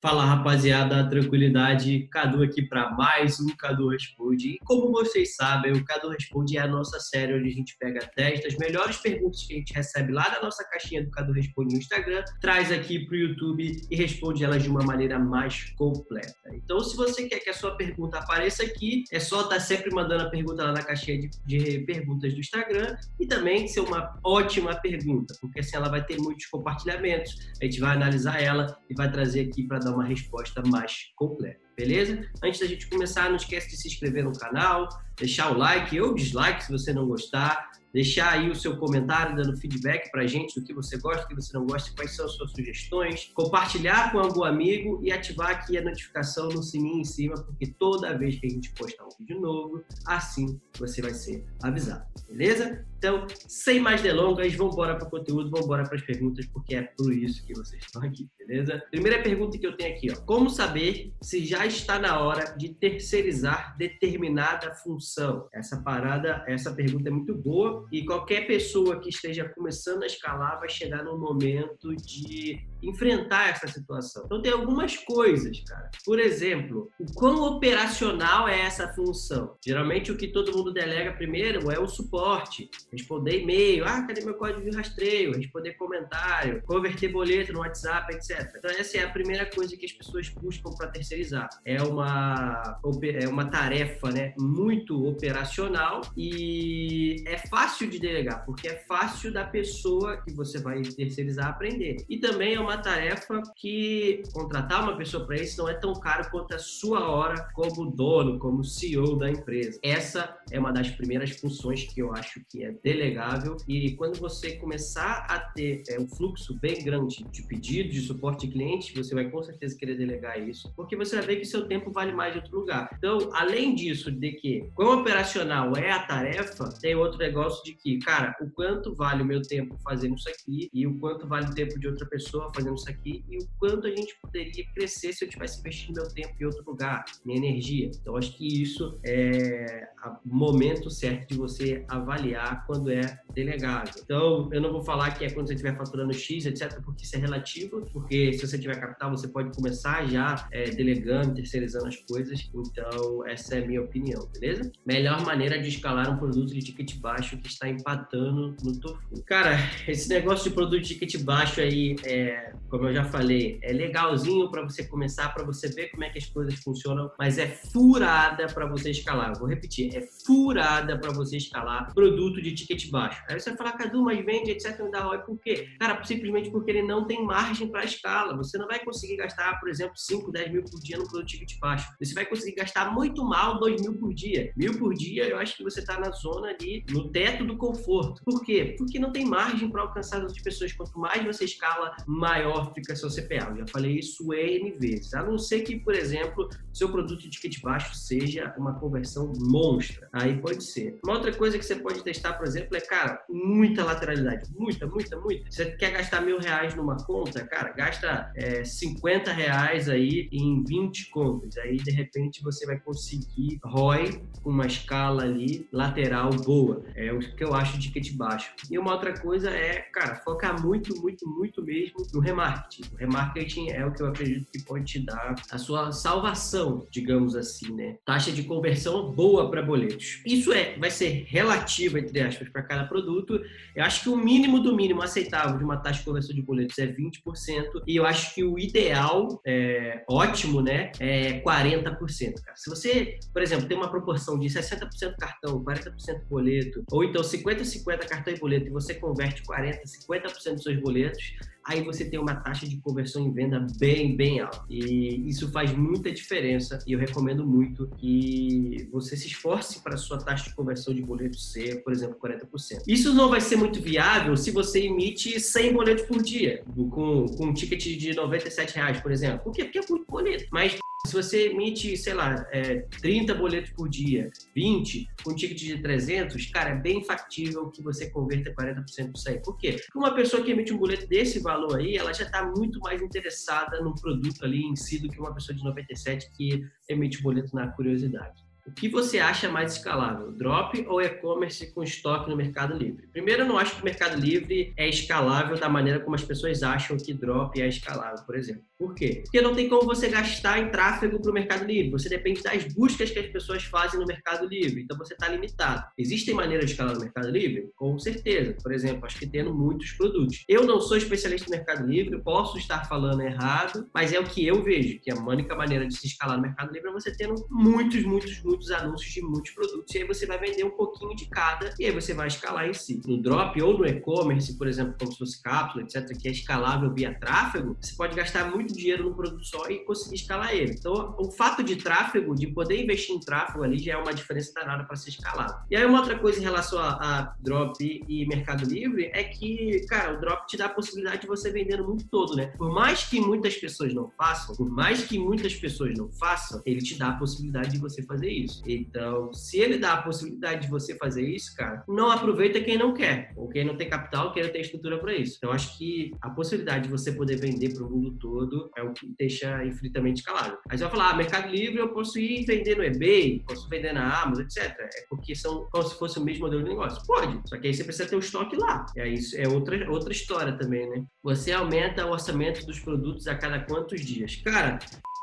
Fala rapaziada, tranquilidade, Cadu aqui para mais um Cadu Responde. E como vocês sabem, o Cadu Responde é a nossa série onde a gente pega 10 das melhores perguntas que a gente recebe lá na nossa caixinha do Cadu Responde no Instagram, traz aqui para o YouTube e responde elas de uma maneira mais completa. Então, se você quer que a sua pergunta apareça aqui, é só estar tá sempre mandando a pergunta lá na caixinha de, de perguntas do Instagram e também ser uma ótima pergunta, porque assim ela vai ter muitos compartilhamentos, a gente vai analisar ela e vai trazer aqui para dar uma resposta mais completa, beleza? Antes da gente começar, não esquece de se inscrever no canal, deixar o like ou dislike se você não gostar, deixar aí o seu comentário dando feedback para a gente do que você gosta, do que você não gosta, quais são as suas sugestões, compartilhar com algum amigo e ativar aqui a notificação no sininho em cima, porque toda vez que a gente postar um vídeo novo, assim você vai ser avisado, beleza? Então, sem mais delongas, vamos embora para o conteúdo, vamos embora para as perguntas, porque é por isso que vocês estão aqui, beleza? Primeira pergunta que eu tenho aqui, ó. Como saber se já está na hora de terceirizar determinada função? Essa parada, essa pergunta é muito boa e qualquer pessoa que esteja começando a escalar vai chegar no momento de enfrentar essa situação. Então tem algumas coisas, cara. Por exemplo, o quão operacional é essa função? Geralmente o que todo mundo delega primeiro é o suporte, responder e-mail, ah, cadê meu código de rastreio, responder comentário, converter boleto no WhatsApp, etc. Então essa é a primeira coisa que as pessoas buscam para terceirizar. É uma é uma tarefa, né, muito operacional e é fácil de delegar, porque é fácil da pessoa que você vai terceirizar aprender. E também é uma uma tarefa que contratar uma pessoa para isso não é tão caro quanto a sua hora como dono, como CEO da empresa. Essa é uma das primeiras funções que eu acho que é delegável e quando você começar a ter é, um fluxo bem grande de pedidos, de suporte de clientes, você vai com certeza querer delegar isso, porque você vai ver que seu tempo vale mais em outro lugar. Então, além disso, de que quão operacional é a tarefa, tem outro negócio de que, cara, o quanto vale o meu tempo fazendo isso aqui e o quanto vale o tempo de outra pessoa fazendo isso aqui e o quanto a gente poderia crescer se eu tivesse investido meu tempo em outro lugar, minha energia. Então, acho que isso é o momento certo de você avaliar quando é delegável. Então, eu não vou falar que é quando você estiver faturando X, etc., porque isso é relativo, porque se você tiver capital, você pode começar já é, delegando, terceirizando as coisas. Então, essa é a minha opinião, beleza? Melhor maneira de escalar um produto de ticket baixo que está empatando no Tofu. Cara, esse negócio de produto de ticket baixo aí é, there. Como eu já falei, é legalzinho para você começar, para você ver como é que as coisas funcionam, mas é furada para você escalar. Eu vou repetir, é furada para você escalar produto de ticket baixo. Aí você vai falar, Cadu, mas vende, etc, não dá ROI, por quê? Cara, simplesmente porque ele não tem margem para escala. Você não vai conseguir gastar, por exemplo, 5, 10 mil por dia no produto de ticket baixo. Você vai conseguir gastar muito mal 2 mil por dia. Mil por dia, eu acho que você está na zona ali, no teto do conforto. Por quê? Porque não tem margem para alcançar as outras pessoas. Quanto mais você escala, maior fica seu CPA. Eu já falei isso N vezes. A não ser que, por exemplo, seu produto de ticket baixo seja uma conversão monstra. Aí pode ser. Uma outra coisa que você pode testar, por exemplo, é, cara, muita lateralidade. Muita, muita, muita. Você quer gastar mil reais numa conta, cara, gasta é, 50 reais aí em 20 contas. Aí, de repente, você vai conseguir ROI com uma escala ali lateral boa. É o que eu acho de ticket baixo. E uma outra coisa é, cara, focar muito, muito, muito mesmo no remarketing remarketing. O remarketing é o que eu acredito que pode te dar a sua salvação, digamos assim, né? Taxa de conversão boa para boletos. Isso é, vai ser relativo, entre aspas, para cada produto. Eu acho que o mínimo do mínimo aceitável de uma taxa de conversão de boletos é 20%, e eu acho que o ideal, é, ótimo, né, é 40%. Cara. Se você, por exemplo, tem uma proporção de 60% cartão, 40% boleto, ou então 50-50 cartão e boleto, e você converte 40, 50% dos seus boletos, aí você tem uma taxa de conversão em venda bem, bem alta. E isso faz muita diferença e eu recomendo muito que você se esforce para a sua taxa de conversão de boleto ser, por exemplo, 40%. Isso não vai ser muito viável se você emite 100 boletos por dia, com, com um ticket de 97 reais, por exemplo. Por quê? Porque é muito boleto. Mas se você emite, sei lá, é, 30 boletos por dia, 20, com um ticket de 300, cara, é bem factível que você converta 40% disso aí. Por quê? Porque uma pessoa que emite um boleto desse valor aí, ela já está muito mais interessada no produto ali em si do que uma pessoa de 97 que emite boleto na curiosidade O que você acha mais escalável, drop ou e-commerce com estoque no Mercado Livre? Primeiro, eu não acho que o Mercado Livre é escalável da maneira como as pessoas acham que drop é escalável, por exemplo. Por quê? Porque não tem como você gastar em tráfego para o Mercado Livre. Você depende das buscas que as pessoas fazem no Mercado Livre. Então você está limitado. Existem maneiras de escalar no Mercado Livre? Com certeza. Por exemplo, acho que tendo muitos produtos. Eu não sou especialista no Mercado Livre, posso estar falando errado, mas é o que eu vejo, que a única maneira de se escalar no Mercado Livre é você tendo muitos, muitos, muitos anúncios de muitos produtos. E aí você vai vender um pouquinho de cada e aí você vai escalar em si. No drop ou no e-commerce, por exemplo, como se fosse cápsula, etc., que é escalável via tráfego, você pode gastar muito dinheiro num produto só e conseguir escalar ele. Então, o fato de tráfego, de poder investir em tráfego ali, já é uma diferença danada para ser escalado. E aí, uma outra coisa em relação a, a drop e Mercado Livre é que, cara, o drop te dá a possibilidade de você vender no mundo todo, né? Por mais que muitas pessoas não façam, por mais que muitas pessoas não façam, ele te dá a possibilidade de você fazer isso. Então, se ele dá a possibilidade de você fazer isso, cara, não aproveita quem não quer, ou quem não tem capital, quem não tem estrutura para isso. Então, acho que a possibilidade de você poder vender para o mundo todo é o que deixa infinitamente escalável. Aí você vai falar, ah, Mercado Livre eu posso ir vender no eBay, posso vender na Amazon, etc. É porque são como se fosse o mesmo modelo de negócio. Pode, só que aí você precisa ter o estoque lá. Aí isso é outra, outra história também, né? Você aumenta o orçamento dos produtos a cada quantos dias? Cara,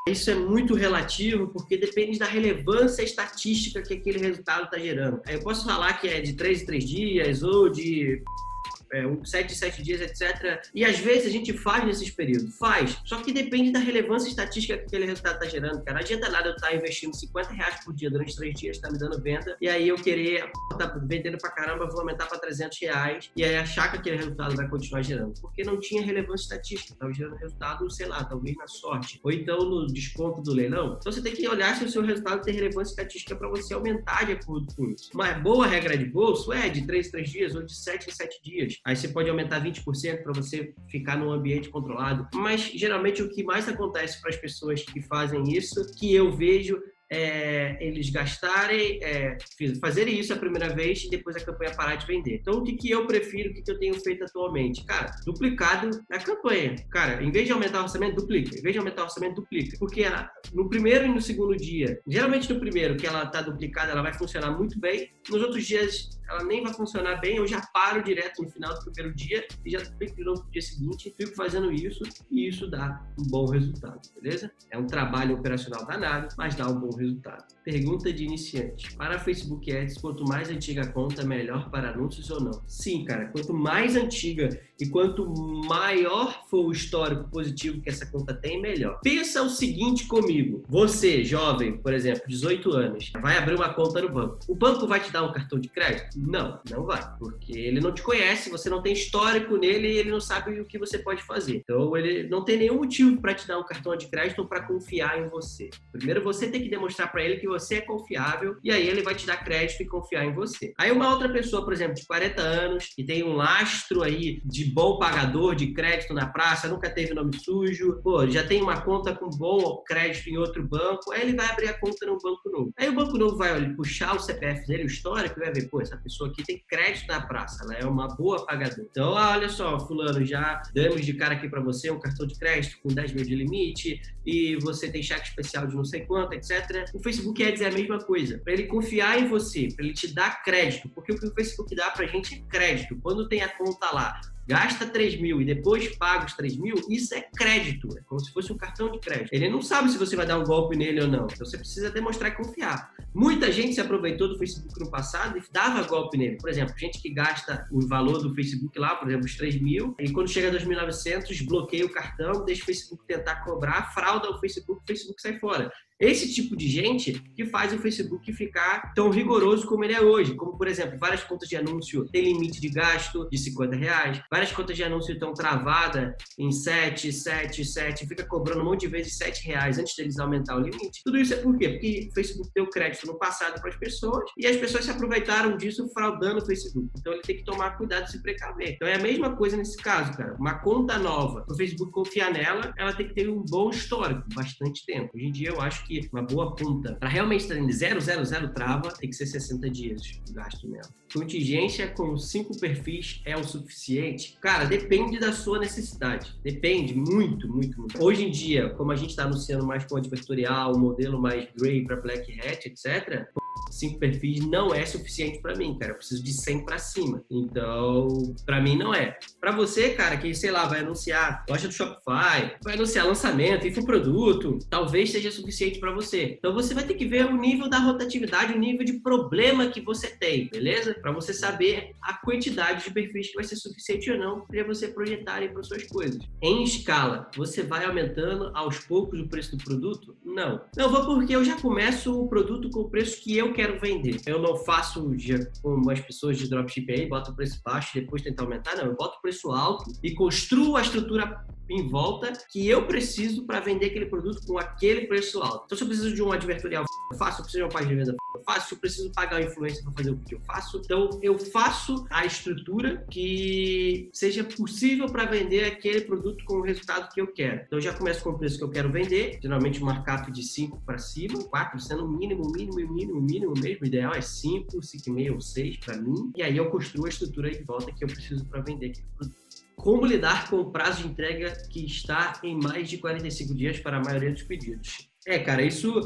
isso é muito relativo porque depende da relevância estatística que aquele resultado está gerando. Eu posso falar que é de 3 em 3 dias ou de é, um, sete, sete dias, etc. E às vezes a gente faz nesses períodos, faz. Só que depende da relevância estatística que aquele resultado está gerando, cara. Não adianta nada eu estar tá investindo 50 reais por dia durante três dias, está me dando venda, e aí eu querer, tá vendendo pra caramba, vou aumentar para 300 reais, e aí achar que aquele resultado vai continuar gerando. Porque não tinha relevância estatística, estava gerando resultado, sei lá, talvez na sorte, ou então no desconto do leilão. Então você tem que olhar se o seu resultado tem relevância estatística para você aumentar de acordo com isso. Uma boa regra de bolso é de 3 em 3 dias ou de 7 em 7 dias. Aí você pode aumentar 20% para você ficar num ambiente controlado. Mas geralmente o que mais acontece para as pessoas que fazem isso, que eu vejo é, eles gastarem, é, fazerem isso a primeira vez e depois a campanha parar de vender. Então, o que, que eu prefiro, o que, que eu tenho feito atualmente? Cara, duplicado na campanha. Cara, em vez de aumentar o orçamento, duplica. Em vez de aumentar o orçamento, duplica. Porque ela, no primeiro e no segundo dia, geralmente no primeiro, que ela está duplicada, ela vai funcionar muito bem. Nos outros dias, ela nem vai funcionar bem. Eu já paro direto no final do primeiro dia e já novo no dia seguinte. Fico fazendo isso e isso dá um bom resultado, beleza? É um trabalho operacional danado, mas dá um bom resultado. Pergunta de iniciante. Para Facebook Ads, quanto mais antiga a conta, melhor para anúncios ou não? Sim, cara. Quanto mais antiga e quanto maior for o histórico positivo que essa conta tem, melhor. Pensa o seguinte comigo. Você, jovem, por exemplo, 18 anos, vai abrir uma conta no banco. O banco vai te dar um cartão de crédito? Não, não vai. Porque ele não te conhece, você não tem histórico nele e ele não sabe o que você pode fazer. Então, ele não tem nenhum motivo para te dar um cartão de crédito ou para confiar em você. Primeiro, você tem que demonstrar para ele que você é confiável e aí ele vai te dar crédito e confiar em você. Aí uma outra pessoa, por exemplo, de 40 anos, que tem um lastro aí de bom pagador de crédito na praça, nunca teve nome sujo, pô, já tem uma conta com bom crédito em outro banco, aí ele vai abrir a conta no banco novo. Aí o banco novo vai olha, puxar o CPF dele, o histórico, e vai ver, pô, essa pessoa aqui tem crédito na praça, ela é uma boa pagadora. Então, ah, olha só, fulano, já damos de cara aqui para você um cartão de crédito com 10 mil de limite e você tem cheque especial de não sei quanto, etc o Facebook Ads é a mesma coisa. Para ele confiar em você, para ele te dar crédito, porque o que o Facebook dá para a gente é crédito. Quando tem a conta lá, gasta 3 mil e depois paga os 3 mil, isso é crédito, é como se fosse um cartão de crédito. Ele não sabe se você vai dar um golpe nele ou não, então você precisa demonstrar e confiar. Muita gente se aproveitou do Facebook no passado e dava golpe nele. Por exemplo, gente que gasta o valor do Facebook lá, por exemplo, os 3 mil, e quando chega a 2.900, bloqueia o cartão, deixa o Facebook tentar cobrar, frauda o Facebook, o Facebook sai fora. Esse tipo de gente que faz o Facebook ficar tão rigoroso como ele é hoje. Como, por exemplo, várias contas de anúncio têm limite de gasto de 50 reais, várias contas de anúncio estão travadas em 7, 7, 7, fica cobrando um monte de vezes 7 reais antes deles aumentar o limite. Tudo isso é por quê? Porque o Facebook deu crédito no passado para as pessoas e as pessoas se aproveitaram disso fraudando o Facebook. Então ele tem que tomar cuidado e se precaver. Então é a mesma coisa nesse caso, cara. Uma conta nova, o Facebook confiar nela, ela tem que ter um bom histórico, bastante tempo. Hoje em dia eu acho que uma boa conta para realmente estar em 000 trava tem que ser 60 dias de gasto nela. Contingência com cinco perfis é o suficiente? Cara, depende da sua necessidade. Depende muito, muito, muito. Hoje em dia, como a gente está anunciando mais com advertorial, modelo mais gray para black hat, etc cinco perfis não é suficiente para mim, cara. Eu preciso de 100 para cima. Então, para mim não é. Para você, cara, que sei lá, vai anunciar loja do Shopify, vai anunciar lançamento, infoproduto, talvez seja suficiente para você. Então, você vai ter que ver o nível da rotatividade, o nível de problema que você tem, beleza? Para você saber a quantidade de perfis que vai ser suficiente ou não para você projetar para suas coisas. Em escala, você vai aumentando aos poucos o preço do produto? Não. Não vou porque eu já começo o produto com o preço que eu quero vender. Eu não faço como as pessoas de dropshipping aí, boto o preço baixo e depois tentar aumentar. Não, eu boto o preço alto e construo a estrutura em volta que eu preciso para vender aquele produto com aquele preço alto. Então, se eu preciso de um advertorial, eu faço. Se eu preciso de uma página de venda, eu faço. Se eu preciso pagar o influencer para fazer o que eu faço, então eu faço a estrutura que seja possível para vender aquele produto com o resultado que eu quero. Então, eu já começo com o preço que eu quero vender, geralmente um markup de 5 para cima, 4 sendo o mínimo, mínimo, mínimo, mínimo mesmo. O ideal é 5, 5,5 ou 6 para mim. E aí eu construo a estrutura de volta que eu preciso para vender aquele produto. Como lidar com o prazo de entrega que está em mais de 45 dias para a maioria dos pedidos? É, cara, isso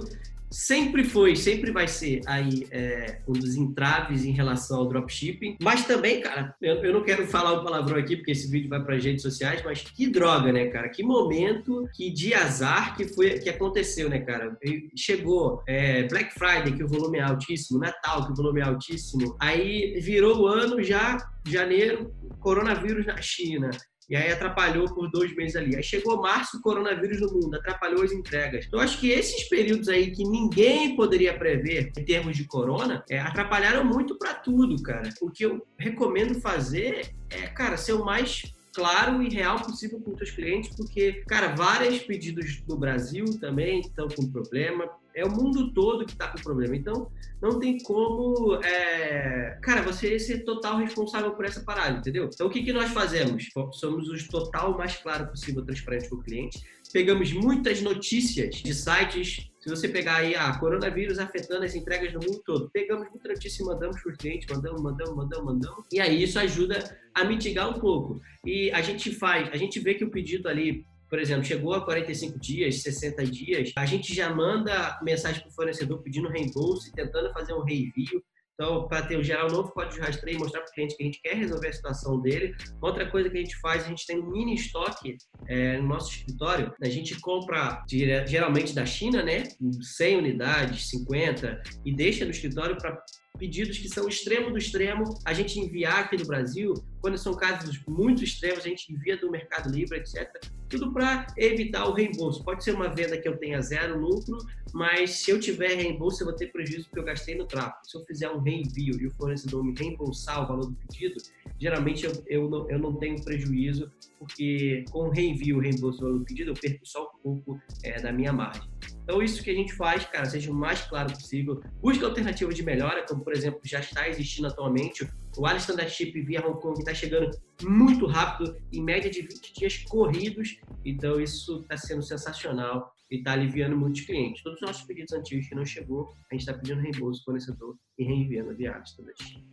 sempre foi, sempre vai ser aí é, um dos entraves em relação ao dropshipping. Mas também, cara, eu, eu não quero falar o um palavrão aqui porque esse vídeo vai para as redes sociais, mas que droga, né, cara? Que momento, que de azar que foi que aconteceu, né, cara? Chegou é, Black Friday, que o volume é altíssimo, Natal, que o volume é altíssimo. Aí virou o ano já, janeiro, coronavírus na China. E aí atrapalhou por dois meses ali. Aí chegou março, coronavírus no mundo, atrapalhou as entregas. Então, acho que esses períodos aí que ninguém poderia prever em termos de corona, é, atrapalharam muito para tudo, cara. O que eu recomendo fazer é, cara, ser o mais claro e real possível com os seus clientes, porque, cara, vários pedidos no Brasil também estão com problema, é o mundo todo que está com problema. Então, não tem como, é... cara, você ser total responsável por essa parada, entendeu? Então, o que, que nós fazemos? Somos os total mais claro possível, transparente com o cliente. Pegamos muitas notícias de sites. Se você pegar aí, ah, coronavírus afetando as entregas no mundo todo, pegamos muita notícia e mandamos para os mandamos, mandamos, mandamos, mandamos. E aí isso ajuda a mitigar um pouco. E a gente faz, a gente vê que o pedido ali por exemplo, chegou a 45 dias, 60 dias, a gente já manda mensagem para o fornecedor pedindo reembolso tentando fazer um reenvio. Então, para ter gerar um novo código de rastreio mostrar para o cliente que a gente quer resolver a situação dele. Outra coisa que a gente faz, a gente tem um mini estoque é, no nosso escritório. A gente compra geralmente da China, né? 100 unidades, 50, e deixa no escritório para pedidos que são extremo do extremo, a gente enviar aqui no Brasil. Quando são casos muito extremos, a gente envia do Mercado Livre, etc. Tudo para evitar o reembolso. Pode ser uma venda que eu tenha zero lucro, mas se eu tiver reembolso, eu vou ter prejuízo porque eu gastei no tráfego. Se eu fizer um reenvio e o fornecedor me reembolsar o valor do pedido, geralmente eu, eu, não, eu não tenho prejuízo, porque com o reenvio e reembolso do valor do pedido, eu perco só um pouco é, da minha margem. Então, isso que a gente faz, cara, seja o mais claro possível. Busca alternativas de melhora, como, por exemplo, já está existindo atualmente. O Alice Standard Chip via Hong Kong está chegando muito rápido, em média de 20 dias corridos. Então, isso está sendo sensacional e está aliviando muitos clientes. Todos os nossos pedidos antigos que não chegou, a gente está pedindo reembolso fornecedor e reenviando via Alice Standard Chip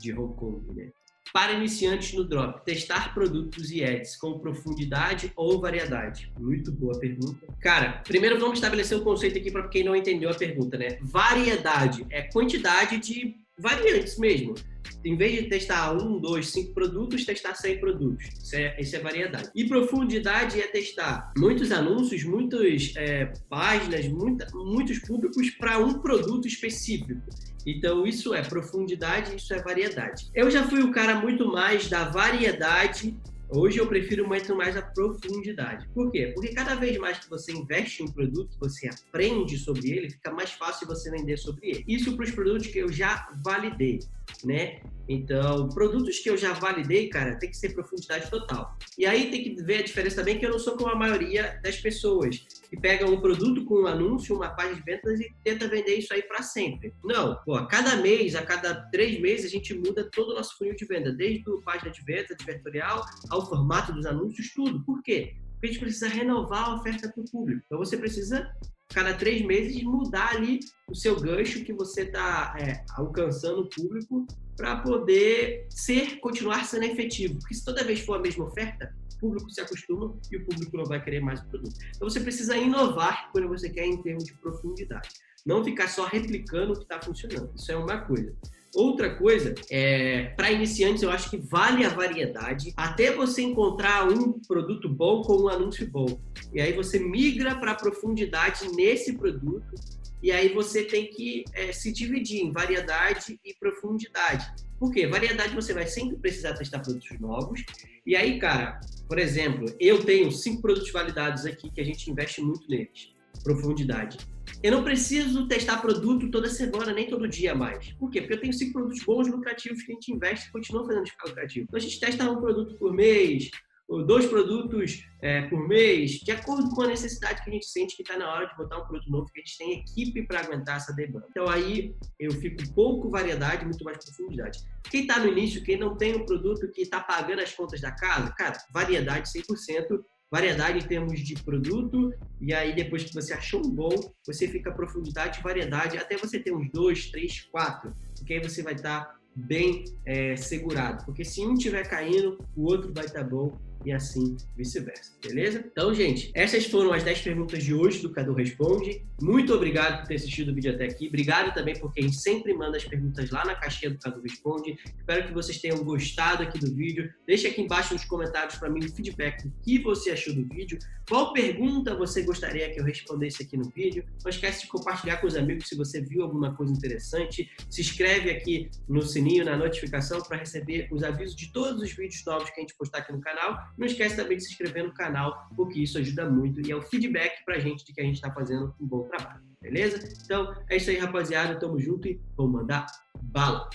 de Hong Kong, né? Para iniciantes no Drop, testar produtos e ads com profundidade ou variedade? Muito boa pergunta. Cara, primeiro vamos estabelecer um conceito aqui para quem não entendeu a pergunta, né? Variedade é quantidade de variantes mesmo. Em vez de testar um, dois, cinco produtos, testar 100 produtos. Isso é, isso é variedade. E profundidade é testar muitos anúncios, muitas é, páginas, muita, muitos públicos para um produto específico. Então, isso é profundidade, isso é variedade. Eu já fui o cara muito mais da variedade Hoje eu prefiro muito mais a profundidade. Por quê? Porque cada vez mais que você investe em um produto, você aprende sobre ele, fica mais fácil você vender sobre ele. Isso para os produtos que eu já validei, né? Então, produtos que eu já validei, cara, tem que ser profundidade total. E aí tem que ver a diferença também que eu não sou como a maioria das pessoas que pegam um produto com um anúncio, uma página de vendas e tenta vender isso aí para sempre. Não, pô, a cada mês, a cada três meses, a gente muda todo o nosso funil de venda, desde a página de venda, advertorial, ao formato dos anúncios, tudo. Por quê? Porque a gente precisa renovar a oferta para o público. Então você precisa, cada três meses, mudar ali o seu gancho que você está é, alcançando o público para poder ser, continuar sendo efetivo. Porque se toda vez for a mesma oferta, o público se acostuma e o público não vai querer mais o produto. Então você precisa inovar quando você quer em termos de profundidade. Não ficar só replicando o que está funcionando. Isso é uma coisa. Outra coisa, é, para iniciantes, eu acho que vale a variedade até você encontrar um produto bom com um anúncio bom. E aí você migra para profundidade nesse produto e aí você tem que é, se dividir em variedade e profundidade. Por quê? Variedade você vai sempre precisar testar produtos novos. E aí, cara, por exemplo, eu tenho cinco produtos validados aqui que a gente investe muito neles. Profundidade. Eu não preciso testar produto toda semana, nem todo dia mais. Por quê? Porque eu tenho cinco produtos bons, lucrativos, que a gente investe e continua fazendo ficar lucrativo. Então a gente testa um produto por mês, ou dois produtos é, por mês, de acordo com a necessidade que a gente sente que está na hora de botar um produto novo, que a gente tem equipe para aguentar essa demanda. Então aí eu fico pouco variedade, muito mais profundidade. Quem está no início, quem não tem um produto que está pagando as contas da casa, cara, variedade 100%, variedade em termos de produto, e aí depois que você achou um bom, você fica profundidade, variedade, até você ter uns dois, três, quatro, porque aí você vai estar tá bem é, segurado, porque se um estiver caindo, o outro vai estar tá bom, e assim vice-versa, beleza? Então, gente, essas foram as 10 perguntas de hoje do Cadu Responde. Muito obrigado por ter assistido o vídeo até aqui. Obrigado também por quem sempre manda as perguntas lá na caixinha do Cadu Responde. Espero que vocês tenham gostado aqui do vídeo. Deixe aqui embaixo nos comentários para mim o feedback do que você achou do vídeo. Qual pergunta você gostaria que eu respondesse aqui no vídeo? Não esquece de compartilhar com os amigos se você viu alguma coisa interessante. Se inscreve aqui no sininho, na notificação, para receber os avisos de todos os vídeos novos que a gente postar aqui no canal. Não esquece também de se inscrever no canal, porque isso ajuda muito e é o feedback pra gente de que a gente está fazendo um bom trabalho, beleza? Então, é isso aí, rapaziada. Tamo junto e vamos mandar bala!